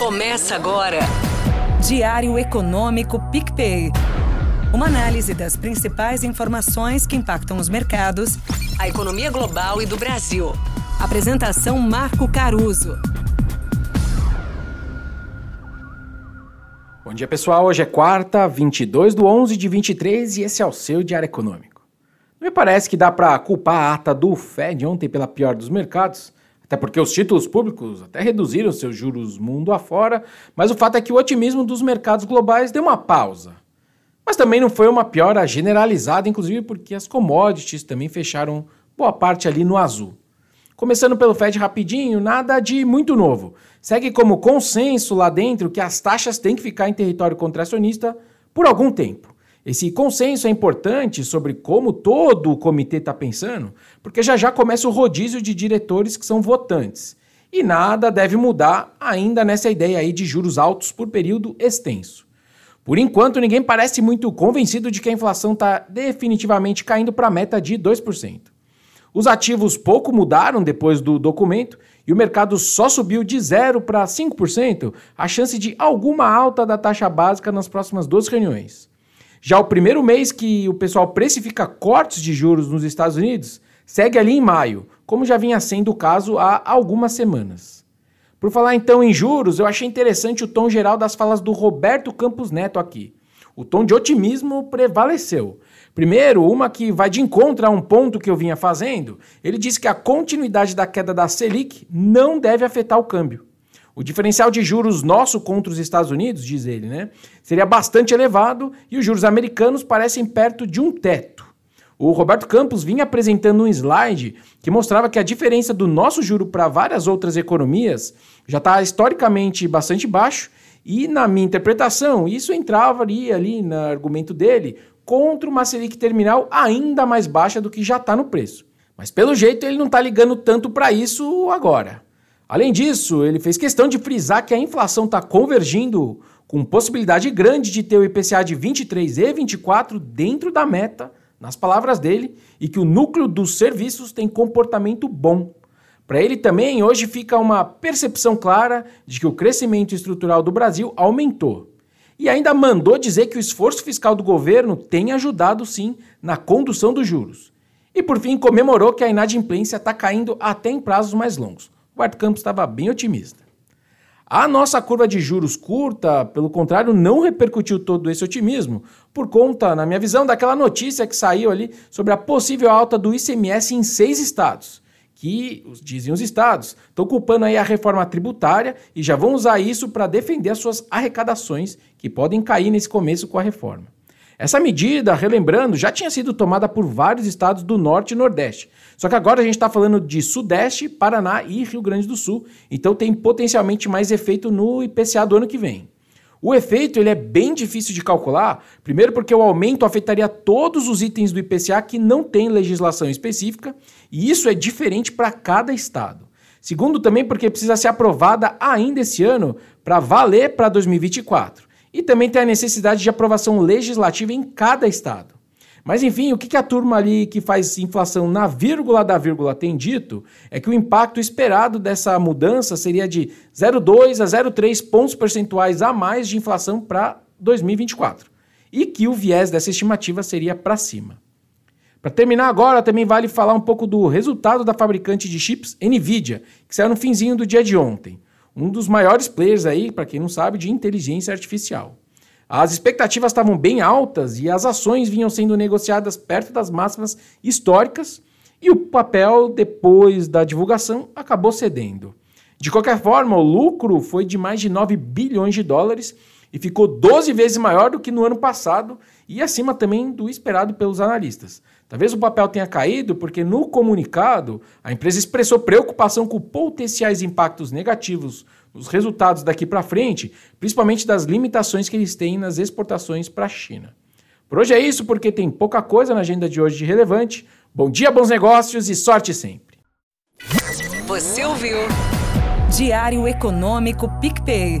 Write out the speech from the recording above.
Começa agora. Diário Econômico PicPay. Uma análise das principais informações que impactam os mercados, a economia global e do Brasil. Apresentação Marco Caruso. Bom dia, pessoal. Hoje é quarta, 22 do 11 de 23 e esse é o seu Diário Econômico. Não me parece que dá para culpar a ata do Fed ontem pela pior dos mercados, até porque os títulos públicos até reduziram seus juros mundo afora, mas o fato é que o otimismo dos mercados globais deu uma pausa. Mas também não foi uma piora generalizada, inclusive porque as commodities também fecharam boa parte ali no azul. Começando pelo Fed rapidinho, nada de muito novo. Segue como consenso lá dentro que as taxas têm que ficar em território contracionista por algum tempo. Esse consenso é importante sobre como todo o comitê está pensando, porque já já começa o rodízio de diretores que são votantes. E nada deve mudar ainda nessa ideia aí de juros altos por período extenso. Por enquanto, ninguém parece muito convencido de que a inflação está definitivamente caindo para a meta de 2%. Os ativos pouco mudaram depois do documento e o mercado só subiu de 0 para 5% a chance de alguma alta da taxa básica nas próximas duas reuniões. Já o primeiro mês que o pessoal precifica cortes de juros nos Estados Unidos segue ali em maio, como já vinha sendo o caso há algumas semanas. Por falar então em juros, eu achei interessante o tom geral das falas do Roberto Campos Neto aqui. O tom de otimismo prevaleceu. Primeiro, uma que vai de encontro a um ponto que eu vinha fazendo. Ele disse que a continuidade da queda da Selic não deve afetar o câmbio. O diferencial de juros nosso contra os Estados Unidos, diz ele, né, seria bastante elevado e os juros americanos parecem perto de um teto. O Roberto Campos vinha apresentando um slide que mostrava que a diferença do nosso juro para várias outras economias já está historicamente bastante baixo e, na minha interpretação, isso entrava ali, ali no argumento dele contra uma Selic terminal ainda mais baixa do que já está no preço. Mas pelo jeito ele não está ligando tanto para isso agora. Além disso, ele fez questão de frisar que a inflação está convergindo com possibilidade grande de ter o IPCA de 23 e 24 dentro da meta, nas palavras dele, e que o núcleo dos serviços tem comportamento bom. Para ele também, hoje fica uma percepção clara de que o crescimento estrutural do Brasil aumentou. E ainda mandou dizer que o esforço fiscal do governo tem ajudado sim na condução dos juros. E por fim, comemorou que a inadimplência está caindo até em prazos mais longos. O Art Campos estava bem otimista. A nossa curva de juros curta, pelo contrário, não repercutiu todo esse otimismo, por conta, na minha visão, daquela notícia que saiu ali sobre a possível alta do ICMS em seis estados, que, dizem os estados, estão culpando aí a reforma tributária e já vão usar isso para defender as suas arrecadações, que podem cair nesse começo com a reforma. Essa medida, relembrando, já tinha sido tomada por vários estados do Norte e Nordeste. Só que agora a gente está falando de Sudeste, Paraná e Rio Grande do Sul. Então tem potencialmente mais efeito no IPCA do ano que vem. O efeito ele é bem difícil de calcular, primeiro porque o aumento afetaria todos os itens do IPCA que não tem legislação específica, e isso é diferente para cada estado. Segundo, também porque precisa ser aprovada ainda esse ano para valer para 2024. E também tem a necessidade de aprovação legislativa em cada estado. Mas enfim, o que a turma ali que faz inflação na vírgula da vírgula tem dito é que o impacto esperado dessa mudança seria de 0,2 a 0,3 pontos percentuais a mais de inflação para 2024. E que o viés dessa estimativa seria para cima. Para terminar agora, também vale falar um pouco do resultado da fabricante de chips Nvidia, que saiu no finzinho do dia de ontem um dos maiores players aí, para quem não sabe, de inteligência artificial. As expectativas estavam bem altas e as ações vinham sendo negociadas perto das máximas históricas e o papel, depois da divulgação, acabou cedendo. De qualquer forma, o lucro foi de mais de 9 bilhões de dólares e ficou 12 vezes maior do que no ano passado e acima também do esperado pelos analistas. Talvez o papel tenha caído porque no comunicado a empresa expressou preocupação com potenciais impactos negativos nos resultados daqui para frente, principalmente das limitações que eles têm nas exportações para a China. Por hoje é isso, porque tem pouca coisa na agenda de hoje de relevante. Bom dia, bons negócios e sorte sempre. Você ouviu? Diário Econômico PicPay.